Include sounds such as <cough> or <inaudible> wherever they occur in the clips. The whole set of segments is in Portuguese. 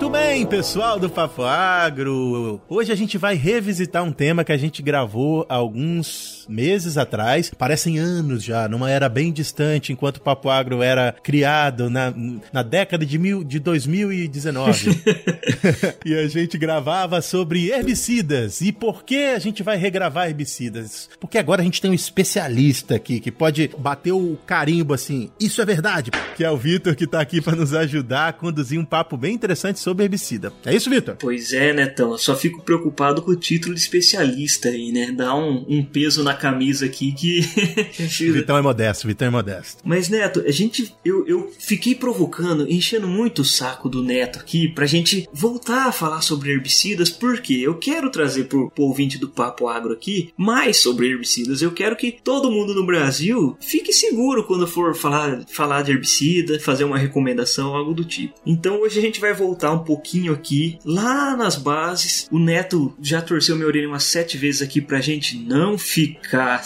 Muito bem, pessoal do Papo Agro. Hoje a gente vai revisitar um tema que a gente gravou há alguns meses atrás. Parecem anos já, numa era bem distante, enquanto o Papo Agro era criado na, na década de, mil, de 2019. <laughs> e a gente gravava sobre herbicidas. E por que a gente vai regravar herbicidas? Porque agora a gente tem um especialista aqui que pode bater o carimbo assim, isso é verdade, que é o Vitor que tá aqui para nos ajudar a conduzir um papo bem interessante sobre herbicida. É isso, Vitor? Pois é, Netão. Eu só fico preocupado com o título de especialista aí, né? Dá um, um peso na camisa aqui que. <laughs> <laughs> Vitão é modesto, Vitão é modesto. Mas, Neto, a gente. Eu, eu fiquei provocando, enchendo muito o saco do Neto aqui pra gente voltar a falar sobre herbicidas, porque eu quero trazer pro, pro ouvinte do Papo Agro aqui mais sobre herbicidas. Eu quero que todo mundo no Brasil fique seguro quando for falar, falar de herbicida, fazer uma recomendação, algo do tipo. Então hoje a gente vai voltar um pouquinho aqui, lá nas bases. O Neto já torceu minha orelha umas sete vezes aqui pra gente não ficar.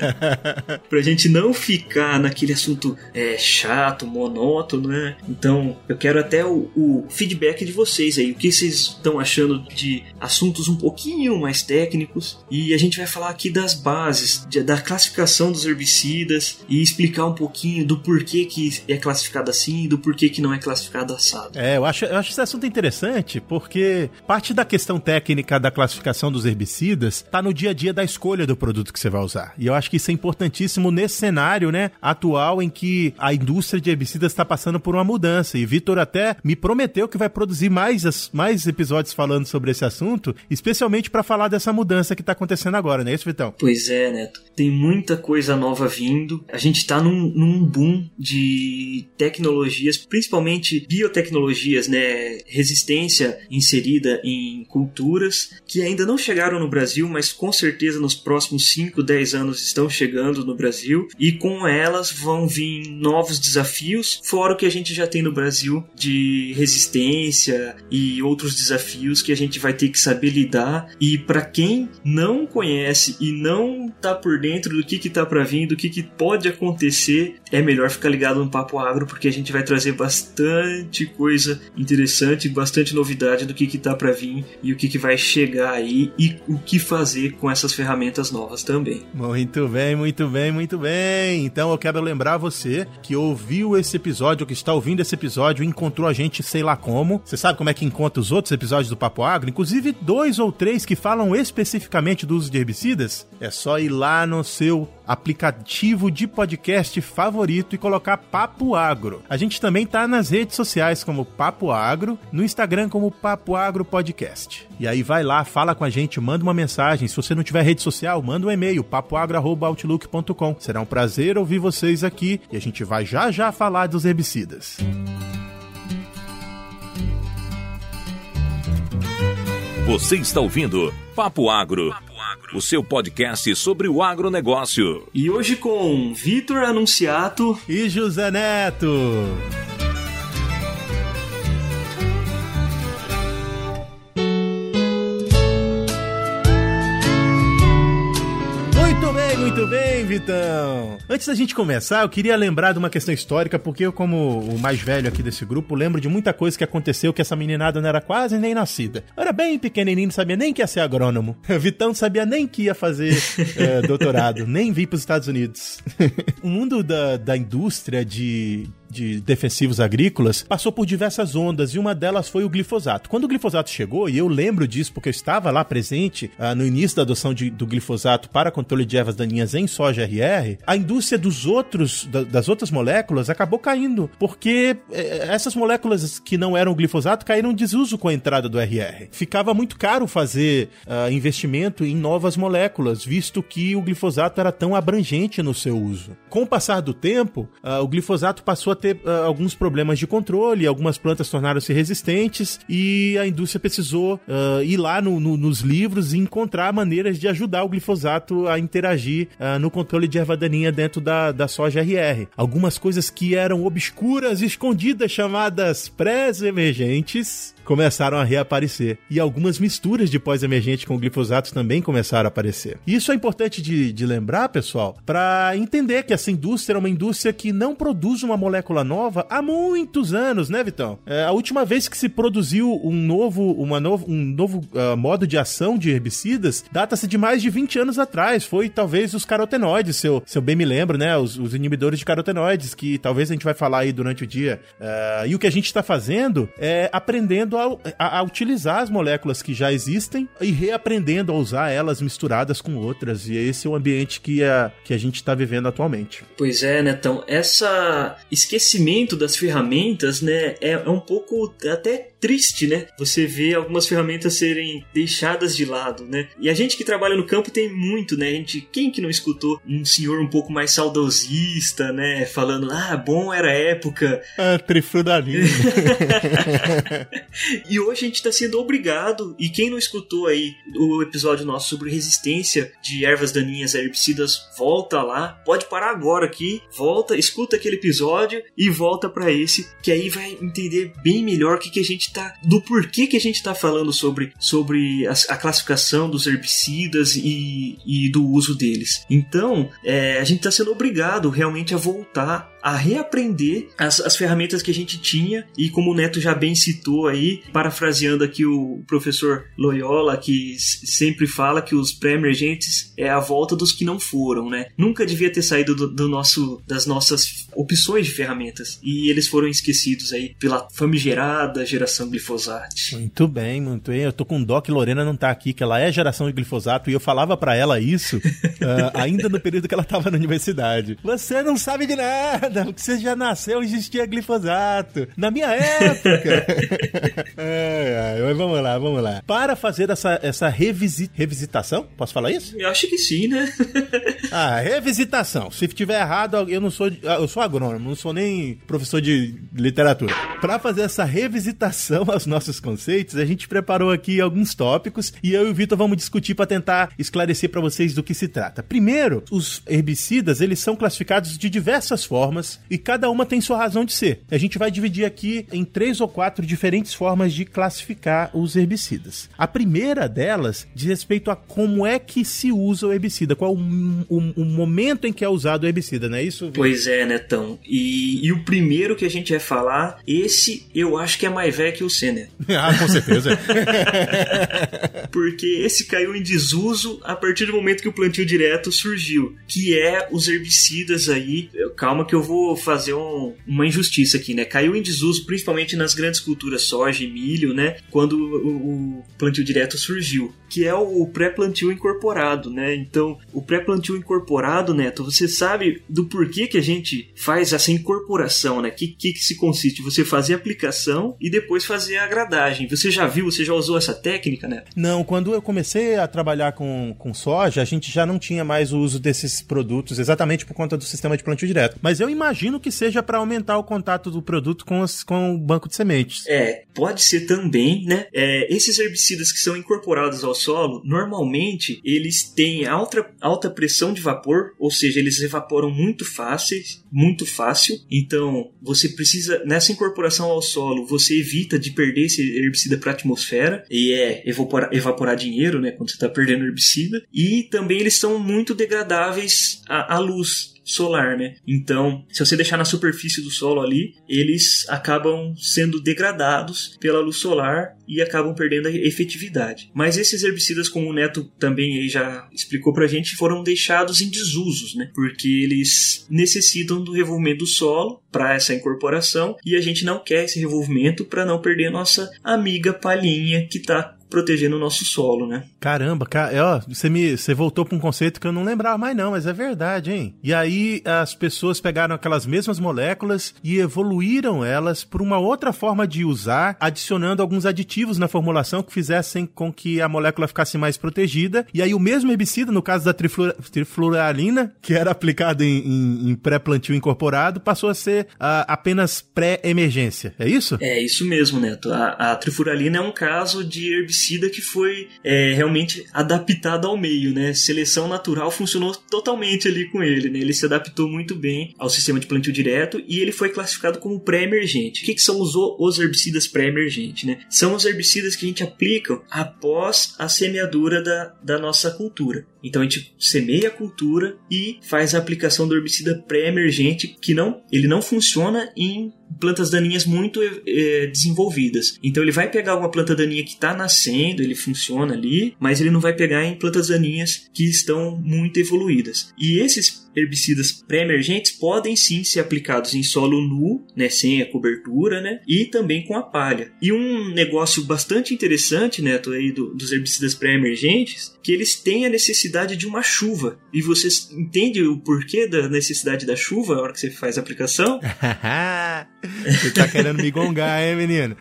<laughs> pra gente não ficar naquele assunto é, chato, monótono, né? Então eu quero até o, o feedback de vocês aí. O que vocês estão achando de assuntos um pouquinho mais técnicos? E a gente vai falar aqui das bases, de, da classificação dos herbicidas e explicar um pouquinho do porquê que é classificado assim e do porquê que não é classificado assado. É, eu acho, eu acho esse assunto interessante porque parte da questão técnica da classificação dos herbicidas está no dia a dia da escolha do produto que você vai usar. E eu acho que isso é importantíssimo nesse cenário, né, atual em que a indústria de herbicidas está passando por uma mudança. E Vitor até me prometeu que vai produzir mais, mais episódios falando sobre esse assunto, especialmente para falar dessa mudança que está acontecendo agora, não é isso, Vitão? Pois é, Neto. Tem muita coisa nova vindo. A gente está num, num boom de tecnologias, principalmente biotecnologias, né, resistência inserida em culturas que ainda não chegaram no Brasil, mas com certeza nos próximos 5, 10 anos estão chegando no Brasil e com elas vão vir novos desafios, fora o que a gente já tem no Brasil de resistência e outros desafios que a gente vai ter que saber lidar. E para quem não conhece e não tá por dentro do que que tá para vir, do que que pode acontecer, é melhor ficar ligado no Papo Agro porque a gente vai trazer bastante coisa interessante, bastante novidade do que que tá para vir e o que que vai chegar aí e o que fazer com essas ferramentas novas também. Muito bem, muito bem, muito bem. Então eu quero lembrar você que ouviu esse episódio, que está ouvindo esse episódio, encontrou a gente sei lá como. Você sabe como é que encontra os outros episódios do Papo Agro? Inclusive dois ou três que falam especificamente do uso de herbicidas? É só ir lá no seu aplicativo de podcast favorito e colocar Papo Agro. A gente também tá nas redes sociais como Papo Agro, no Instagram como Papo Agro Podcast. E aí vai lá, fala com a gente, manda uma mensagem. Se você não tiver rede social, manda um e-mail, papoagro.outlook.com. Será um prazer ouvir vocês aqui e a gente vai já já falar dos herbicidas. Você está ouvindo Papo Agro, o seu podcast sobre o agronegócio. E hoje com Vitor Anunciato e José Neto. Vitão. Antes da gente começar, eu queria lembrar de uma questão histórica, porque eu, como o mais velho aqui desse grupo, lembro de muita coisa que aconteceu que essa meninada não era quase nem nascida. Eu era bem pequenininho, não sabia nem que ia ser agrônomo. <laughs> Vitão não sabia nem que ia fazer é, <laughs> doutorado, nem vir para os Estados Unidos. <laughs> o mundo da, da indústria de de defensivos agrícolas passou por diversas ondas e uma delas foi o glifosato. Quando o glifosato chegou, e eu lembro disso porque eu estava lá presente ah, no início da adoção de, do glifosato para controle de ervas daninhas em soja RR, a indústria dos outros, da, das outras moléculas acabou caindo, porque eh, essas moléculas que não eram glifosato caíram em desuso com a entrada do RR. Ficava muito caro fazer ah, investimento em novas moléculas, visto que o glifosato era tão abrangente no seu uso. Com o passar do tempo, ah, o glifosato passou a ter uh, alguns problemas de controle, algumas plantas tornaram-se resistentes e a indústria precisou uh, ir lá no, no, nos livros e encontrar maneiras de ajudar o glifosato a interagir uh, no controle de erva daninha dentro da, da soja RR. Algumas coisas que eram obscuras, escondidas, chamadas pré-emergentes, começaram a reaparecer. E algumas misturas de pós-emergente com glifosato também começaram a aparecer. Isso é importante de, de lembrar, pessoal, para entender que essa indústria é uma indústria que não produz uma molécula molécula nova há muitos anos, né, Vitão? É, a última vez que se produziu um novo, uma novo, um novo uh, modo de ação de herbicidas data-se de mais de 20 anos atrás. Foi talvez os carotenoides, se eu, se eu bem me lembro, né? Os, os inibidores de carotenoides, que talvez a gente vai falar aí durante o dia. Uh, e o que a gente está fazendo é aprendendo a, a, a utilizar as moléculas que já existem e reaprendendo a usar elas misturadas com outras. E esse é o ambiente que a, que a gente está vivendo atualmente. Pois é, Netão. Essa esquecimento das ferramentas, né, é, é um pouco até triste, né? Você vê algumas ferramentas serem deixadas de lado, né? E a gente que trabalha no campo tem muito, né? A gente, quem que não escutou um senhor um pouco mais saudosista, né? Falando, ah, bom era a época. Ah, trifrudalina. <laughs> e hoje a gente está sendo obrigado, e quem não escutou aí o episódio nosso sobre resistência de ervas daninhas a herbicidas, volta lá, pode parar agora aqui, volta, escuta aquele episódio e volta para esse, que aí vai entender bem melhor o que, que a gente tá, do porquê que a gente tá falando sobre, sobre a, a classificação dos herbicidas e, e do uso deles. Então, é, a gente está sendo obrigado realmente a voltar a reaprender as, as ferramentas que a gente tinha e como o Neto já bem citou aí, parafraseando aqui o professor Loyola, que sempre fala que os pré-emergentes é a volta dos que não foram, né? Nunca devia ter saído do, do nosso, das nossas opções de ferramentas e eles foram esquecidos aí pela famigerada geração glifosato. Muito bem, muito bem. Eu tô com dó que Lorena não tá aqui, que ela é geração de glifosato e eu falava para ela isso uh, <laughs> ainda no período que ela tava na universidade. Você não sabe de nada! porque você já nasceu e existia glifosato. Na minha época. <laughs> é, é, vamos lá, vamos lá. Para fazer essa, essa revisit, revisitação, posso falar isso? Eu acho que sim, né? <laughs> ah, revisitação. Se tiver errado, eu não sou, eu sou agrônomo, não sou nem professor de literatura. Para fazer essa revisitação aos nossos conceitos, a gente preparou aqui alguns tópicos e eu e o Vitor vamos discutir para tentar esclarecer para vocês do que se trata. Primeiro, os herbicidas, eles são classificados de diversas formas formas e cada uma tem sua razão de ser. A gente vai dividir aqui em três ou quatro diferentes formas de classificar os herbicidas. A primeira delas diz respeito a como é que se usa o herbicida, qual o, o, o momento em que é usado o herbicida, não é isso? Pois é, Netão. E, e o primeiro que a gente vai falar, esse eu acho que é mais velho que o Senna. <laughs> ah, com certeza. <laughs> Porque esse caiu em desuso a partir do momento que o plantio direto surgiu, que é os herbicidas aí. Calma que eu vou fazer um, uma injustiça aqui, né? Caiu em desuso, principalmente nas grandes culturas soja e milho, né? Quando o, o plantio direto surgiu, que é o pré-plantio incorporado, né? Então, o pré-plantio incorporado, Neto, você sabe do porquê que a gente faz essa incorporação, né? Que, que, que se consiste? Você fazer a aplicação e depois fazer a gradagem. Você já viu, você já usou essa técnica, Neto? Não, quando eu comecei a trabalhar com, com soja, a gente já não tinha mais o uso desses produtos, exatamente por conta do sistema de plantio direto. Mas eu imagino que seja para aumentar o contato do produto com, as, com o banco de sementes. É, pode ser também, né? É, esses herbicidas que são incorporados ao solo, normalmente eles têm alta, alta pressão de vapor, ou seja, eles evaporam muito fáceis, muito fácil. Então, você precisa, nessa incorporação ao solo, você evita de perder esse herbicida para a atmosfera, e é evaporar, evaporar dinheiro, né? Quando você está perdendo herbicida. E também eles são muito degradáveis à, à luz solar, né? Então, se você deixar na superfície do solo ali, eles acabam sendo degradados pela luz solar e acabam perdendo a efetividade. Mas esses herbicidas, como o Neto também já explicou pra gente, foram deixados em desusos, né? Porque eles necessitam do revolvimento do solo para essa incorporação e a gente não quer esse revolvimento para não perder nossa amiga palhinha que está protegendo o nosso solo, né? Caramba, cara, é, ó, você me, você voltou para um conceito que eu não lembrava mais não, mas é verdade, hein? E aí as pessoas pegaram aquelas mesmas moléculas e evoluíram elas por uma outra forma de usar, adicionando alguns aditivos na formulação que fizessem com que a molécula ficasse mais protegida. E aí o mesmo herbicida, no caso da trifluoralina, que era aplicado em, em, em pré-plantio incorporado, passou a ser uh, apenas pré-emergência. É isso? É isso mesmo, Neto. A, a trifluoralina é um caso de herbicida que foi é, realmente adaptado ao meio, né? Seleção natural funcionou totalmente ali com ele, né? Ele se adaptou muito bem ao sistema de plantio direto e ele foi classificado como pré-emergente. O que, que são os, os herbicidas pré-emergentes, né? São os herbicidas que a gente aplica após a semeadura da, da nossa cultura. Então a gente semeia a cultura e faz a aplicação do herbicida pré-emergente que não, ele não funciona em plantas daninhas muito é, desenvolvidas. Então ele vai pegar uma planta daninha que está nascendo, ele funciona ali, mas ele não vai pegar em plantas daninhas que estão muito evoluídas. E esses herbicidas pré-emergentes podem sim ser aplicados em solo nu, né, sem a cobertura, né, e também com a palha. E um negócio bastante interessante, Neto, aí do, dos herbicidas pré-emergentes, que eles têm a necessidade de uma chuva. E você entende o porquê da necessidade da chuva na hora que você faz a aplicação? <laughs> Você tá querendo me gongar, hein, menino?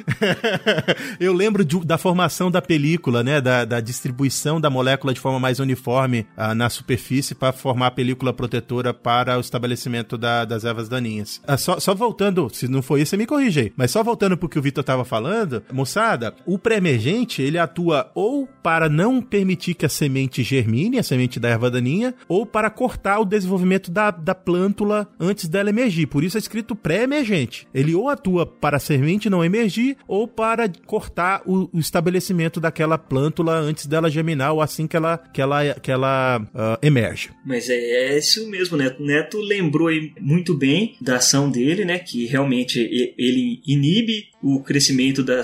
<laughs> Eu lembro de, da formação da película, né? Da, da, distribuição da molécula de forma mais uniforme ah, na superfície para formar a película protetora para o estabelecimento da, das ervas daninhas. Ah, só, só, voltando, se não foi isso, você me corrige aí. Mas só voltando pro que o Vitor tava falando, moçada, o pré-emergente, ele atua ou para não permitir que a semente germine, semente da erva daninha, ou para cortar o desenvolvimento da, da plântula antes dela emergir. Por isso é escrito pré-emergente. Ele ou atua para a semente não emergir ou para cortar o, o estabelecimento daquela plântula antes dela germinar ou assim que ela, que ela, que ela uh, emerge. Mas é, é, isso mesmo, Neto. Neto lembrou muito bem da ação dele, né? Que realmente ele inibe o crescimento da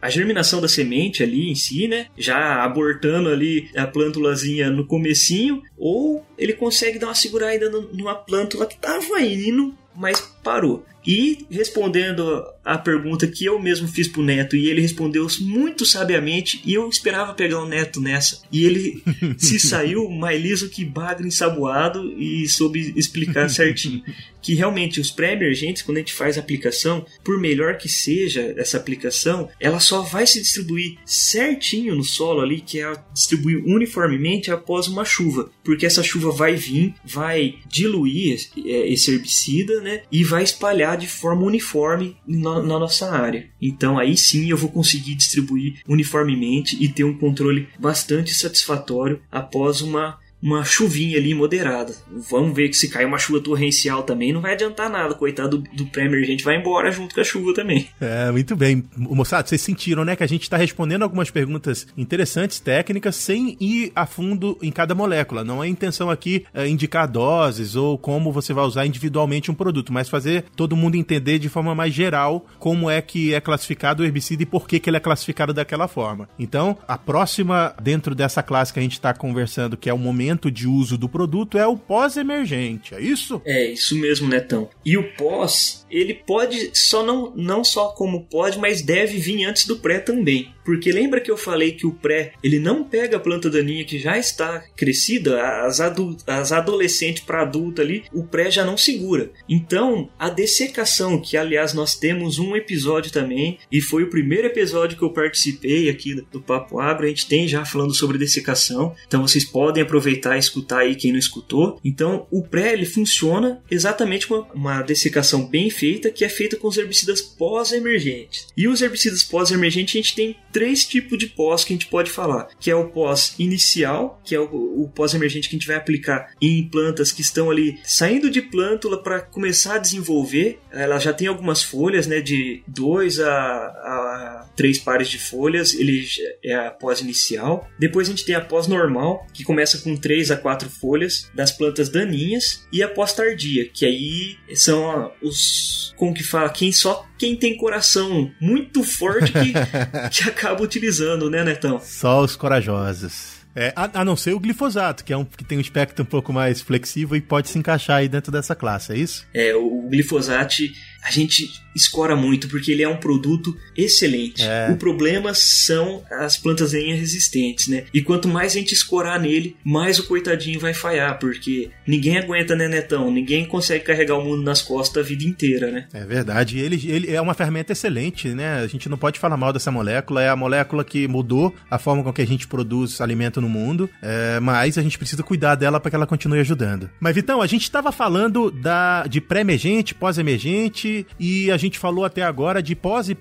a germinação da semente ali em si, né? Já abortando ali a plântulazinha no comecinho, ou ele consegue dar uma segurada numa plântula que estava indo, mas parou. E respondendo a pergunta que eu mesmo fiz pro Neto, e ele respondeu muito sabiamente, e eu esperava pegar o Neto nessa. E ele <laughs> se saiu mais liso que bagre ensaboado e soube explicar certinho. <laughs> Que realmente os pré-emergentes, quando a gente faz a aplicação, por melhor que seja essa aplicação, ela só vai se distribuir certinho no solo ali, que é distribuir uniformemente após uma chuva. Porque essa chuva vai vir, vai diluir é, esse herbicida, né? E vai espalhar de forma uniforme na, na nossa área. Então aí sim eu vou conseguir distribuir uniformemente e ter um controle bastante satisfatório após uma uma chuvinha ali moderada. Vamos ver que se cair uma chuva torrencial também não vai adiantar nada. Coitado do, do pré-emergente vai embora junto com a chuva também. É, muito bem. Moçada, vocês sentiram, né, que a gente está respondendo algumas perguntas interessantes, técnicas, sem ir a fundo em cada molécula. Não é intenção aqui é, indicar doses ou como você vai usar individualmente um produto, mas fazer todo mundo entender de forma mais geral como é que é classificado o herbicida e por que, que ele é classificado daquela forma. Então, a próxima, dentro dessa classe que a gente está conversando, que é o momento momento de uso do produto é o pós-emergente, é isso? É, isso mesmo, Netão. E o pós, ele pode só não, não só como pode, mas deve vir antes do pré também. Porque lembra que eu falei que o pré, ele não pega a planta daninha que já está crescida, as, as adolescentes para adulta ali, o pré já não segura. Então, a dessecação, que aliás nós temos um episódio também, e foi o primeiro episódio que eu participei aqui do Papo Agro, a gente tem já falando sobre dessecação, então vocês podem aproveitar e escutar aí quem não escutou. Então, o pré, ele funciona exatamente com uma dessecação bem feita, que é feita com os herbicidas pós-emergentes. E os herbicidas pós-emergentes a gente tem três tipos de pós que a gente pode falar, que é o pós inicial, que é o, o pós emergente que a gente vai aplicar em plantas que estão ali saindo de plântula para começar a desenvolver. Ela já tem algumas folhas, né, de dois a, a três pares de folhas, ele é a pós inicial. Depois a gente tem a pós normal, que começa com três a quatro folhas das plantas daninhas e a pós tardia, que aí são os como que fala, quem só quem tem coração muito forte que, <laughs> que acaba utilizando, né, Netão? Só os corajosos. É, a, a, não ser o glifosato, que é um que tem um espectro um pouco mais flexível e pode se encaixar aí dentro dessa classe, é isso? É, o glifosato a gente escora muito porque ele é um produto excelente. É. O problema são as plantas daninhas resistentes, né? E quanto mais a gente escorar nele, mais o coitadinho vai falhar, porque ninguém aguenta, né, Netão? Ninguém consegue carregar o mundo nas costas a vida inteira, né? É verdade. Ele, ele é uma ferramenta excelente, né? A gente não pode falar mal dessa molécula. É a molécula que mudou a forma com que a gente produz alimento no mundo, é, mas a gente precisa cuidar dela para que ela continue ajudando. Mas, Vitão, a gente estava falando da, de pré-emergente, pós-emergente e a gente falou até agora de pós e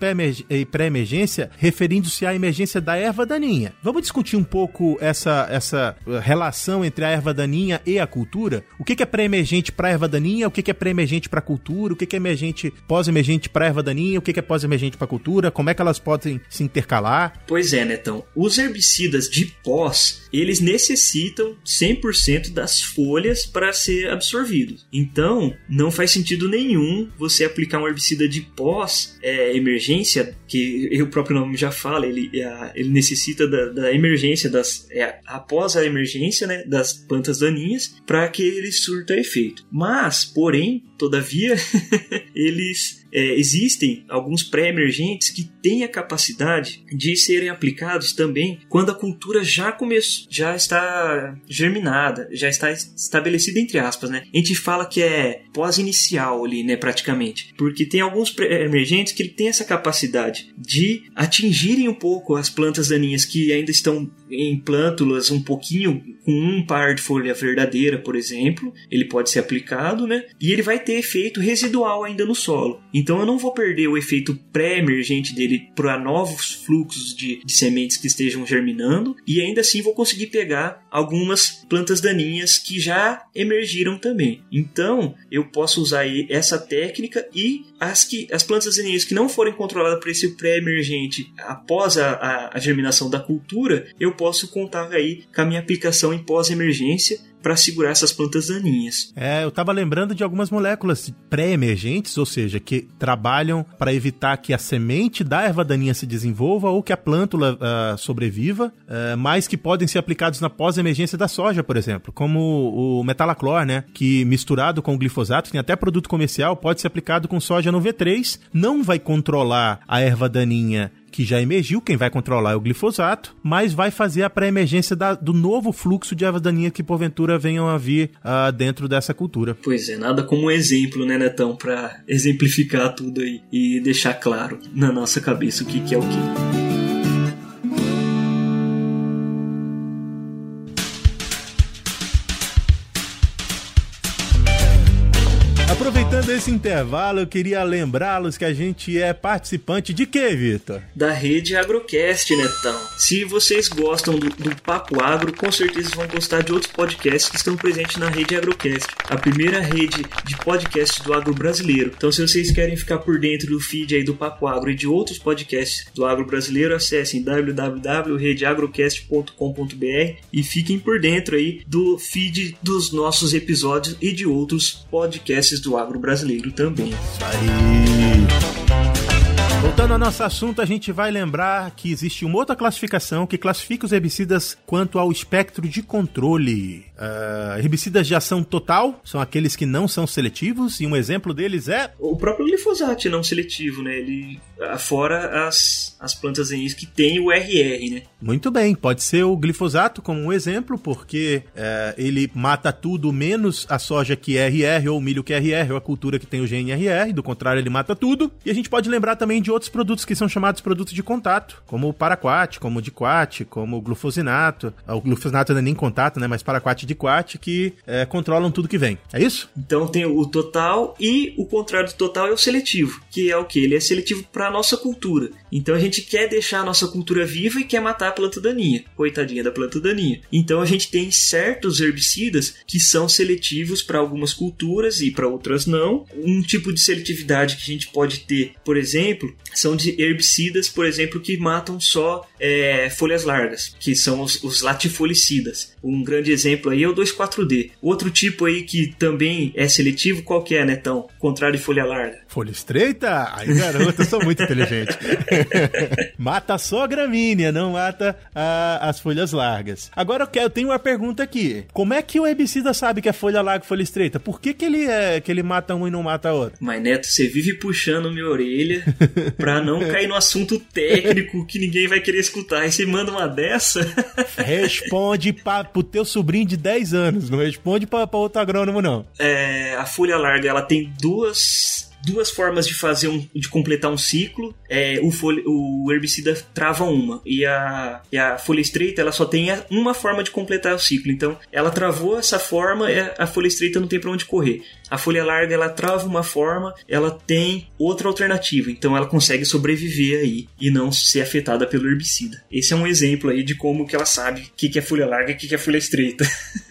pré-emergência, referindo-se à emergência da erva daninha. Vamos discutir um pouco essa, essa relação entre a erva daninha e a cultura? O que é pré-emergente para a erva daninha? O que é pré-emergente para a cultura? O que é emergente, pós-emergente para a erva daninha? O que é pós-emergente para a cultura? Como é que elas podem se intercalar? Pois é, Netão. Os herbicidas de pós, eles necessitam 100% das folhas para ser absorvidos. Então, não faz sentido nenhum você aplicar um herbicida de pós-emergência, é, que o próprio nome já fala, ele, é, ele necessita da, da emergência, das, é, após a emergência né, das plantas daninhas, para que ele surta efeito. Mas, porém, todavia, <laughs> eles é, existem alguns pré-emergentes que têm a capacidade de serem aplicados também quando a cultura já começou, já está germinada, já está estabelecida entre aspas, né? A gente fala que é pós-inicial ali, né, praticamente, porque tem alguns pré-emergentes que têm essa capacidade de atingirem um pouco as plantas daninhas que ainda estão em plântulas um pouquinho com um par de folha verdadeira, por exemplo, ele pode ser aplicado, né? E ele vai ter efeito residual ainda no solo. Então eu não vou perder o efeito pré-emergente dele para novos fluxos de, de, sementes que estejam germinando e ainda assim vou conseguir pegar algumas plantas daninhas que já emergiram também. Então eu posso usar essa técnica e as, que, as plantas daninhas que não forem controladas por esse pré-emergente após a, a, a germinação da cultura, eu posso contar aí com a minha aplicação em pós-emergência para segurar essas plantas daninhas. É, eu estava lembrando de algumas moléculas pré-emergentes, ou seja, que trabalham para evitar que a semente da erva daninha se desenvolva ou que a plântula uh, sobreviva, uh, mas que podem ser aplicados na pós-emergência da soja, por exemplo, como o metalaclor, né, que misturado com o glifosato, tem até produto comercial, pode ser aplicado com soja no V3, não vai controlar a erva daninha que já emergiu, quem vai controlar é o glifosato, mas vai fazer a pré-emergência do novo fluxo de ervas daninhas que porventura venham a vir uh, dentro dessa cultura. Pois é, nada como um exemplo, né, Netão, para exemplificar tudo aí e deixar claro na nossa cabeça o que, que é o que. Aproveitando esse intervalo, eu queria lembrá-los que a gente é participante de quê, Vitor? Da rede Agrocast, Netão. Se vocês gostam do, do, Papo Agro, com certeza vão gostar de outros podcasts que estão presentes na rede Agrocast, a primeira rede de podcasts do agro brasileiro. Então, se vocês querem ficar por dentro do feed aí do Papo Agro e de outros podcasts do agro brasileiro, acessem www.redeagrocast.com.br e fiquem por dentro aí do feed dos nossos episódios e de outros podcasts do agro brasileiro também. Aí. Voltando ao nosso assunto, a gente vai lembrar que existe uma outra classificação que classifica os herbicidas quanto ao espectro de controle. Uh, herbicidas de ação total são aqueles que não são seletivos, e um exemplo deles é. O próprio glifosato não seletivo, né? Ele. Fora as, as plantas em que tem o RR, né? Muito bem, pode ser o glifosato como um exemplo, porque uh, ele mata tudo menos a soja que é RR, ou o milho que é RR, ou a cultura que tem o gene RR, do contrário, ele mata tudo. E a gente pode lembrar também de outros produtos que são chamados produtos de contato, como o paraquat, como o diquat, como o glufosinato. O glufosinato não é nem contato, né? Mas paraquat de quat que é, controlam tudo que vem. É isso? Então tem o total e o contrário do total é o seletivo, que é o que? Ele é seletivo para a nossa cultura. Então a gente quer deixar a nossa cultura viva e quer matar a planta daninha. Coitadinha da planta daninha. Então a gente tem certos herbicidas que são seletivos para algumas culturas e para outras não. Um tipo de seletividade que a gente pode ter, por exemplo, são de herbicidas, por exemplo, que matam só é, folhas largas, que são os, os latifolicidas. Um grande exemplo aí é o 2,4-D. Outro tipo aí que também é seletivo, qual que é, Netão? Contrário de folha larga. Folha estreita? Ai, garoto, eu sou muito inteligente. <laughs> mata só a gramínea, não mata a, as folhas largas. Agora eu, quero, eu tenho uma pergunta aqui. Como é que o herbicida sabe que é folha larga e folha estreita? Por que, que, ele, é, que ele mata um e não mata outro? Mas, Neto, você vive puxando minha orelha <laughs> pra não cair no assunto técnico que ninguém vai querer escutar. Aí você manda uma dessa. <laughs> Responde pra, pro teu sobrinho de 10 anos, não responde pra, pra outro agrônomo, não. É, a folha larga ela tem duas duas formas de fazer um, de completar um ciclo. É, o, folha, o herbicida trava uma e a, e a folha estreita ela só tem uma forma de completar o ciclo. Então, ela travou essa forma, a folha estreita não tem para onde correr. A folha larga ela trava uma forma, ela tem outra alternativa, então ela consegue sobreviver aí e não ser afetada pelo herbicida. Esse é um exemplo aí de como que ela sabe o que, que é folha larga e o que, que é folha estreita.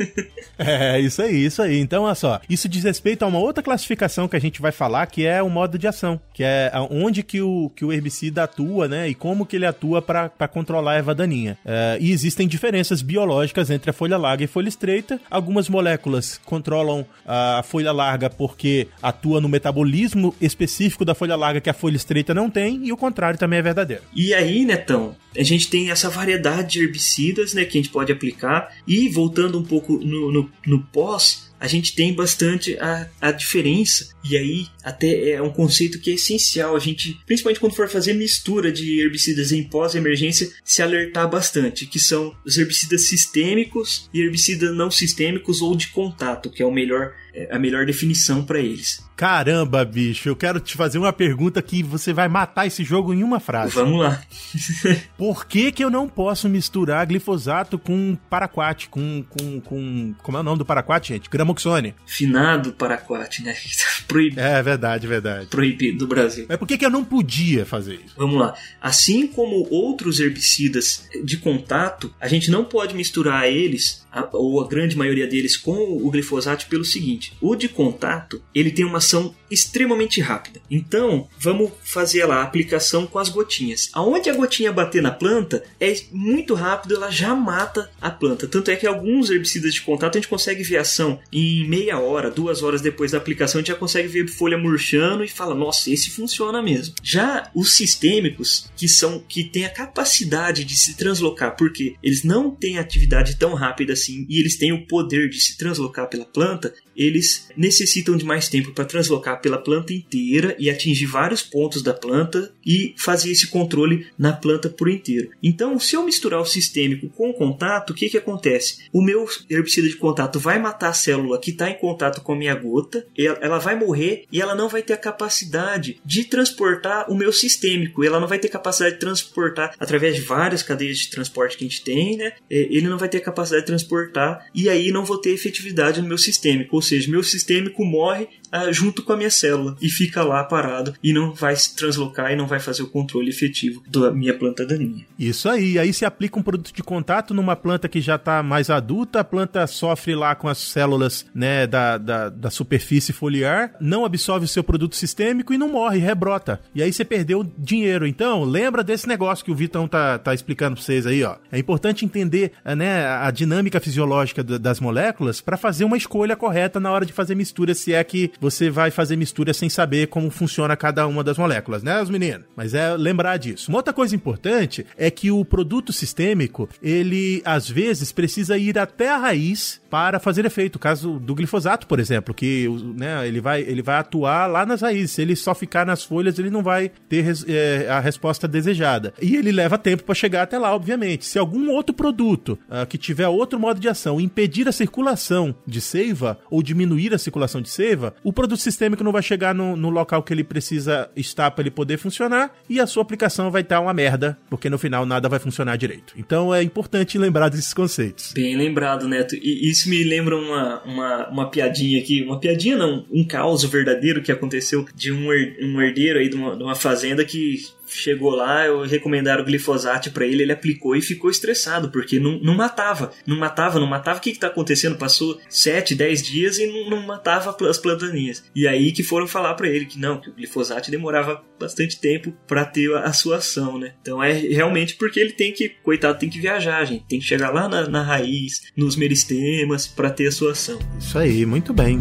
<laughs> é, isso aí, isso aí. Então, olha só, isso diz respeito a uma outra classificação que a gente vai falar, que é o modo de ação, que é onde que o, que o herbicida atua, né, e como que ele atua para controlar a erva daninha. É, e existem diferenças biológicas entre a folha larga e a folha estreita. Algumas moléculas controlam a folha larga larga porque atua no metabolismo específico da folha larga que a folha estreita não tem, e o contrário também é verdadeiro. E aí, Netão, a gente tem essa variedade de herbicidas né, que a gente pode aplicar, e voltando um pouco no, no, no pós, a gente tem bastante a, a diferença. E aí, até é um conceito que é essencial. A gente, principalmente quando for fazer mistura de herbicidas em pós-emergência, se alertar bastante, que são os herbicidas sistêmicos e herbicidas não sistêmicos ou de contato, que é o melhor a melhor definição para eles. Caramba, bicho, eu quero te fazer uma pergunta que você vai matar esse jogo em uma frase. Vamos lá. <laughs> <laughs> Por que que eu não posso misturar glifosato com paraquat, com, com, com... Como é o nome do paraquat, gente? Gramoxone. Finado paraquat, né? <laughs> Proibido. É, verdade, verdade. Proibido do Brasil. Mas por que que eu não podia fazer isso? Vamos lá. Assim como outros herbicidas de contato, a gente não pode misturar eles, ou a grande maioria deles, com o glifosato pelo seguinte seguinte: o de contato ele tem uma ação extremamente rápida. Então, vamos fazer lá a aplicação com as gotinhas. Aonde a gotinha bater na planta é muito rápido, ela já mata a planta. Tanto é que alguns herbicidas de contato a gente consegue ver ação em meia hora, duas horas depois da aplicação, a gente já consegue ver folha murchando e fala: nossa, esse funciona mesmo. Já os sistêmicos, que são que têm a capacidade de se translocar, porque eles não têm atividade tão rápida assim e eles têm o poder de se translocar pela planta, eles necessitam de mais tempo para translocar pela planta inteira e atingir vários pontos da planta e fazer esse controle na planta por inteiro. Então, se eu misturar o sistêmico com o contato, o que, que acontece? O meu herbicida de contato vai matar a célula que está em contato com a minha gota, ela vai morrer e ela não vai ter a capacidade de transportar o meu sistêmico, ela não vai ter capacidade de transportar através de várias cadeias de transporte que a gente tem, né? Ele não vai ter a capacidade de transportar e aí não vou ter efetividade no meu sistêmico, seja, meu sistêmico morre ah, junto com a minha célula e fica lá parado e não vai se translocar e não vai fazer o controle efetivo da minha planta daninha. Isso aí. Aí se aplica um produto de contato numa planta que já está mais adulta, a planta sofre lá com as células né, da, da, da superfície foliar, não absorve o seu produto sistêmico e não morre, rebrota. E aí você perdeu dinheiro. Então, lembra desse negócio que o Vitão tá, tá explicando para vocês aí, ó. É importante entender né, a dinâmica fisiológica das moléculas para fazer uma escolha correta na hora de fazer mistura, se é que você vai fazer mistura sem saber como funciona cada uma das moléculas, né, os meninos? Mas é lembrar disso. Uma outra coisa importante é que o produto sistêmico, ele às vezes precisa ir até a raiz para fazer efeito. O caso do glifosato, por exemplo, que né, ele, vai, ele vai atuar lá nas raízes. Se ele só ficar nas folhas, ele não vai ter é, a resposta desejada. E ele leva tempo para chegar até lá, obviamente. Se algum outro produto uh, que tiver outro modo de ação impedir a circulação de seiva ou diminuir a circulação de seiva, o produto sistêmico não vai chegar no, no local que ele precisa estar para ele poder funcionar e a sua aplicação vai estar uma merda, porque no final nada vai funcionar direito. Então é importante lembrar desses conceitos. Bem lembrado, Neto. E isso me lembra uma, uma, uma piadinha aqui, uma piadinha não, um caos verdadeiro que aconteceu de um, um herdeiro aí de uma, de uma fazenda que chegou lá, eu recomendaram o glifosato para ele, ele aplicou e ficou estressado, porque não, não matava, não matava, não matava. O que, que tá acontecendo? Passou 7, 10 dias e não, não matava as plantaninhas. E aí que foram falar para ele que não, que o glifosato demorava bastante tempo para ter a sua ação, né? Então é realmente porque ele tem que, coitado, tem que viajar, gente, tem que chegar lá na, na raiz, nos meristemas, para ter a sua ação. Isso aí, muito bem.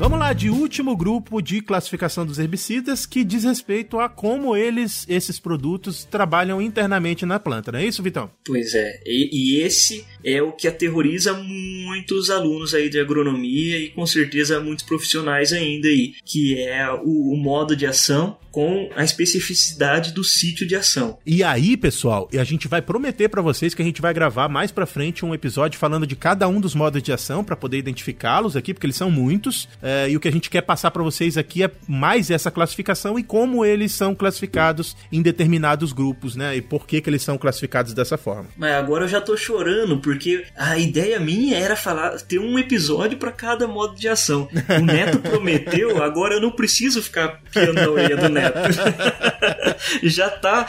Vamos lá, de último grupo de classificação dos herbicidas que diz respeito a como eles, esses produtos, trabalham internamente na planta, não é isso, Vitão? Pois é, e, e esse é o que aterroriza muitos alunos aí de agronomia e com certeza muitos profissionais ainda aí, que é o, o modo de ação com a especificidade do sítio de ação. E aí, pessoal, a gente vai prometer para vocês que a gente vai gravar mais para frente um episódio falando de cada um dos modos de ação para poder identificá-los aqui, porque eles são muitos. É, e o que a gente quer passar para vocês aqui é mais essa classificação e como eles são classificados em determinados grupos, né? E por que, que eles são classificados dessa forma. Mas agora eu já tô chorando, porque a ideia minha era falar, ter um episódio para cada modo de ação. O Neto <laughs> prometeu, agora eu não preciso ficar piando a orelha do Neto. <laughs> <laughs> já tá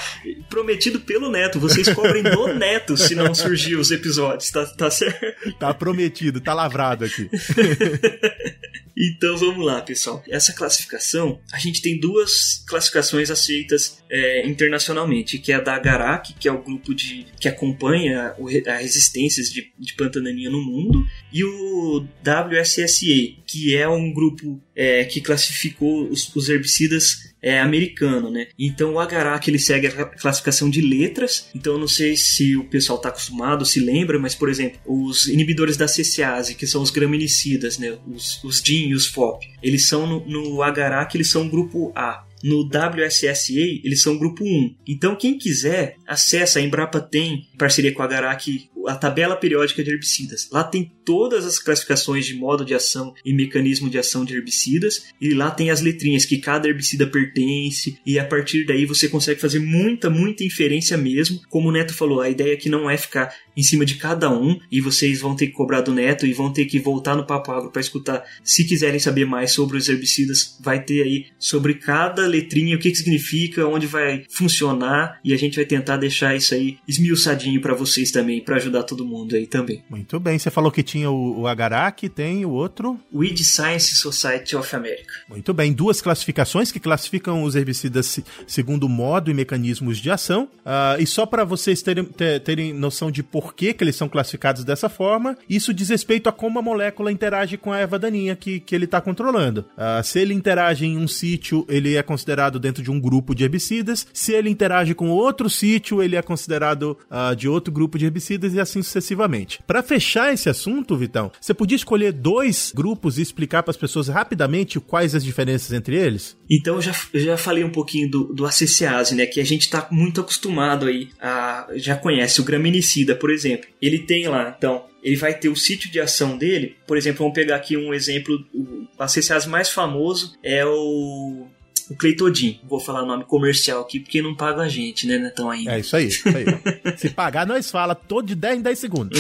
prometido pelo Neto. Vocês cobrem do Neto se não surgir os episódios, tá, tá certo? Tá prometido, tá lavrado aqui. <laughs> Então vamos lá, pessoal. Essa classificação, a gente tem duas classificações aceitas é, internacionalmente, que é a da Agarak, que é o grupo de, que acompanha a resistências de, de planta daninha no mundo, e o WSSA, que é um grupo é, que classificou os, os herbicidas é, americano, né? Então o Agarak ele segue a classificação de letras. Então eu não sei se o pessoal está acostumado, se lembra, mas por exemplo, os inibidores da CCase, que são os graminicidas, né? Os, os DIN e os FOP, eles são no, no Agarak, eles são grupo A. No WSSA, eles são grupo 1. Então, quem quiser, acessa a Embrapa tem, em parceria com a Garak, a tabela periódica de herbicidas. Lá tem todas as classificações de modo de ação e mecanismo de ação de herbicidas, e lá tem as letrinhas que cada herbicida pertence, e a partir daí você consegue fazer muita, muita inferência mesmo. Como o Neto falou, a ideia aqui não é ficar em cima de cada um, e vocês vão ter que cobrar do Neto e vão ter que voltar no Papo Agro para escutar. Se quiserem saber mais sobre os herbicidas, vai ter aí sobre cada letrinha, o que, que significa, onde vai funcionar, e a gente vai tentar deixar isso aí esmiuçadinho para vocês também, para ajudar todo mundo aí também. Muito bem, você falou que tinha o, o Agarak, tem o outro? Weed Science Society of America. Muito bem, duas classificações que classificam os herbicidas segundo modo e mecanismos de ação. Uh, e só para vocês terem, ter, terem noção de por que, que eles são classificados dessa forma, isso diz respeito a como a molécula interage com a erva daninha que, que ele está controlando. Uh, se ele interage em um sítio, ele é considerado dentro de um grupo de herbicidas. Se ele interage com outro sítio, ele é considerado uh, de outro grupo de herbicidas e assim sucessivamente. Para fechar esse assunto, Vitão, você podia escolher dois grupos e explicar para as pessoas rapidamente quais as diferenças entre eles? Então eu já, já falei um pouquinho do, do ACCase, né? Que a gente está muito acostumado aí a. Já conhece o graminicida, por exemplo. Ele tem lá, então, ele vai ter o sítio de ação dele. Por exemplo, vamos pegar aqui um exemplo. O ACCase mais famoso é o o Cleitodin. Vou falar nome comercial aqui porque não paga a gente, né, Netão ainda. É isso aí, isso aí. <laughs> Se pagar, nós fala todo de 10 em 10 segundos.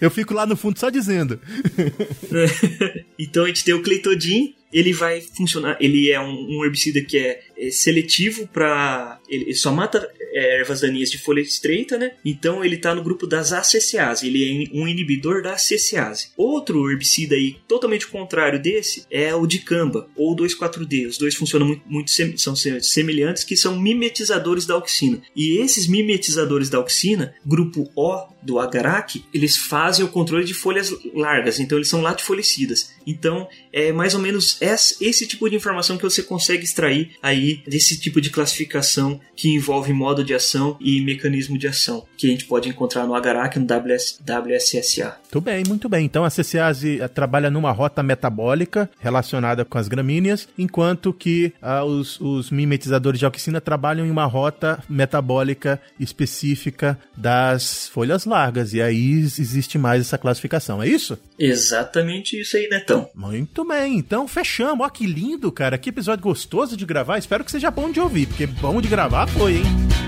Eu fico lá no fundo só dizendo. <laughs> então a gente tem o Cleitodin, ele vai funcionar. Ele é um, um herbicida que é, é seletivo para. Ele, ele, só mata ervas daninhas de folha estreita, né? Então ele está no grupo das aceciase. Ele é um inibidor da aceciase. Outro herbicida aí, totalmente contrário desse, é o dicamba ou 2,4-D. Os dois funcionam muito, muito sem, são semelhantes, que são mimetizadores da auxina. E esses mimetizadores da auxina, grupo O do Agarak, eles fazem o controle de folhas largas, então eles são latifolicidas. Então é mais ou menos esse tipo de informação que você consegue extrair aí desse tipo de classificação que envolve modo de ação e mecanismo de ação, que a gente pode encontrar no Agarak e no WS, WSSA. Muito bem, muito bem. Então a CCase eh, trabalha numa rota metabólica relacionada com as gramíneas, enquanto que uh, os, os mimetizadores de auxina trabalham em uma rota metabólica específica das folhas largas. E aí existe mais essa classificação, é isso? Exatamente isso aí, Netão. Muito bem, então fechamos. Ó, que lindo, cara. Que episódio gostoso de gravar. Espero que seja bom de ouvir, porque bom de gravar foi, hein?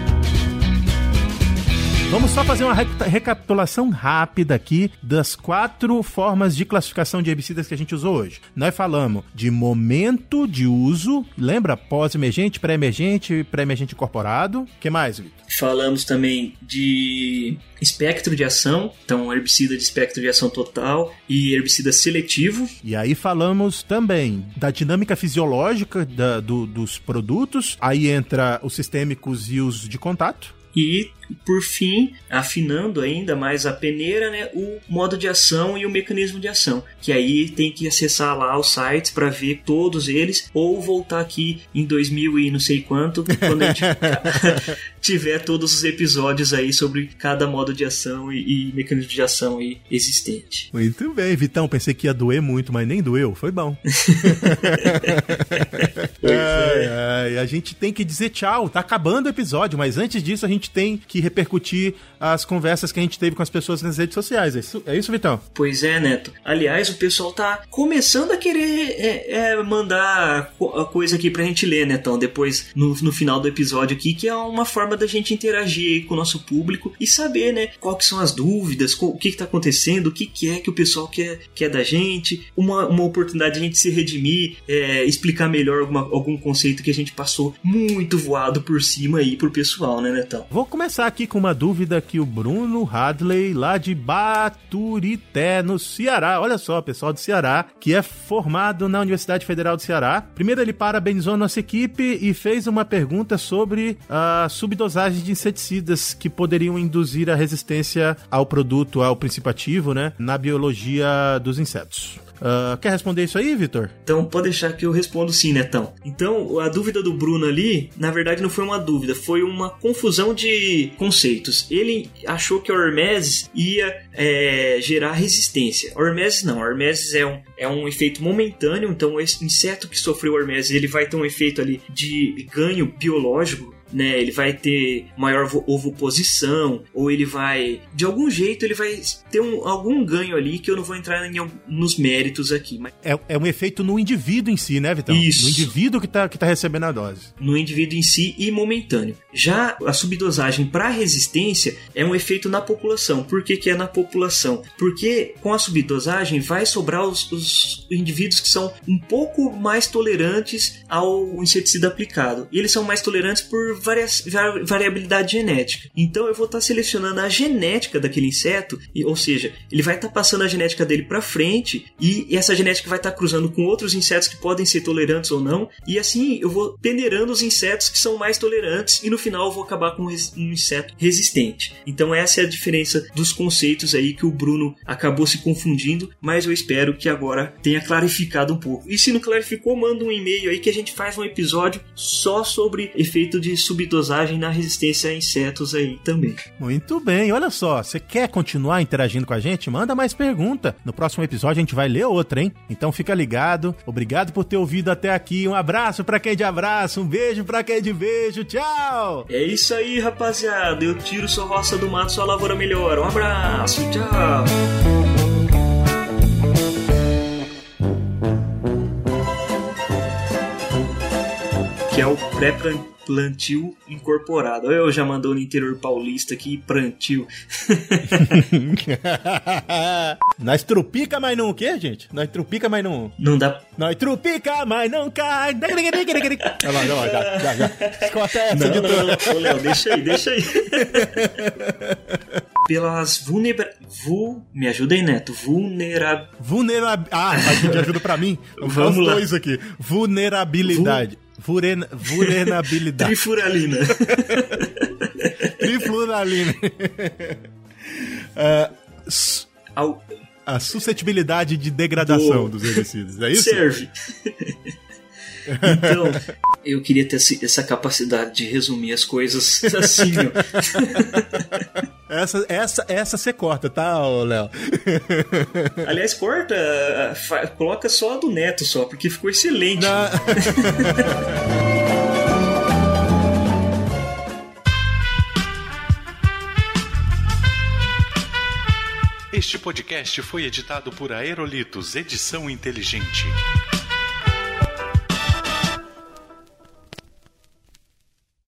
Vamos só fazer uma recapitulação rápida aqui das quatro formas de classificação de herbicidas que a gente usou hoje. Nós falamos de momento de uso, lembra? Pós-emergente, pré-emergente, pré-emergente incorporado. O que mais, Vitor? Falamos também de espectro de ação, então herbicida de espectro de ação total e herbicida seletivo. E aí falamos também da dinâmica fisiológica da, do, dos produtos, aí entra os sistêmicos e os de contato. E por fim, afinando ainda mais a peneira, né, o modo de ação e o mecanismo de ação, que aí tem que acessar lá os sites para ver todos eles ou voltar aqui em 2000 e não sei quanto, quando a gente <laughs> tiver todos os episódios aí sobre cada modo de ação e, e mecanismo de ação aí existente. Muito bem, Vitão, pensei que ia doer muito, mas nem doeu, foi bom. <laughs> ai, ai, a gente tem que dizer tchau. Tá acabando o episódio, mas antes disso a gente tem que repercutir as conversas que a gente teve com as pessoas nas redes sociais. É isso, é isso Vitão? Pois é, Neto. Aliás, o pessoal tá começando a querer é, é, mandar a coisa aqui pra gente ler, Netão, depois no, no final do episódio aqui, que é uma forma da gente interagir com o nosso público e saber, né, quais são as dúvidas, o que, que tá acontecendo, o que, que é que o pessoal quer, quer da gente, uma, uma oportunidade de a gente se redimir, é, explicar melhor alguma, algum conceito que a gente passou muito voado por cima aí pro pessoal, né, Netão? Vou começar aqui com uma dúvida que o Bruno Hadley, lá de Baturité, no Ceará, olha só, pessoal do Ceará, que é formado na Universidade Federal do Ceará. Primeiro ele parabenizou nossa equipe e fez uma pergunta sobre a subdosagem de inseticidas que poderiam induzir a resistência ao produto, ao princípio ativo, né, na biologia dos insetos. Uh, quer responder isso aí, Vitor? Então pode deixar que eu respondo sim, Netão. Então, a dúvida do Bruno ali, na verdade, não foi uma dúvida, foi uma confusão de conceitos. Ele achou que a hormesis ia é, gerar resistência. A hormesis não, a hormesis é um, é um efeito momentâneo, então esse inseto que sofreu hormesis ele vai ter um efeito ali de ganho biológico né? Ele vai ter maior ovoposição, ou ele vai. De algum jeito, ele vai ter um, algum ganho ali que eu não vou entrar em, nos méritos aqui. Mas... É, é um efeito no indivíduo em si, né, Vitão? Isso. No indivíduo que tá, que tá recebendo a dose. No indivíduo em si e momentâneo. Já a subdosagem para resistência é um efeito na população. Por que, que é na população? Porque com a subdosagem vai sobrar os, os indivíduos que são um pouco mais tolerantes ao inseticida aplicado. E eles são mais tolerantes por variabilidade genética. Então eu vou estar tá selecionando a genética daquele inseto, ou seja, ele vai estar tá passando a genética dele para frente e essa genética vai estar tá cruzando com outros insetos que podem ser tolerantes ou não, e assim eu vou peneirando os insetos que são mais tolerantes e no final eu vou acabar com um inseto resistente. Então essa é a diferença dos conceitos aí que o Bruno acabou se confundindo, mas eu espero que agora tenha clarificado um pouco. E se não clarificou, manda um e-mail aí que a gente faz um episódio só sobre efeito de subdosagem na resistência a insetos aí também. Muito bem, olha só, você quer continuar interagindo com a gente? Manda mais pergunta. No próximo episódio a gente vai ler outra, hein? Então fica ligado. Obrigado por ter ouvido até aqui. Um abraço para quem é de abraço, um beijo para quem é de beijo. Tchau! É isso aí, rapaziada. Eu tiro sua roça do mato, sua lavoura melhora. Um abraço, tchau! Que é o pré-plantio plantio incorporado. Eu já mandou no interior paulista aqui, plantio. <laughs> Nós trupica, mas não o quê, gente? Nós trupica, mas não... Não dá... Nós trupica, mas não cai. Olha lá, lá, já, já, já. Escota essa não, de não, não. Ô, Léo, deixa aí, deixa aí. <laughs> Pelas vulnera... Vu... Me ajuda aí, Neto. Vulnerab... Vulnerab... Ah, vai pedir ajuda pra mim? Vamos, Vamos lá. dois aqui. Vulnerabilidade. Vu... Vulnerabilidade. Trifuralina. <laughs> Trifuralina. <laughs> uh, a suscetibilidade de degradação Do... dos herbicidas, é isso? Serve. <laughs> Então, eu queria ter essa capacidade de resumir as coisas assim, ó. <laughs> Essa, essa, essa você corta, tá, Léo? <laughs> Aliás, corta, coloca só a do Neto só, porque ficou excelente. Na... Este podcast foi editado por Aerolitos Edição Inteligente.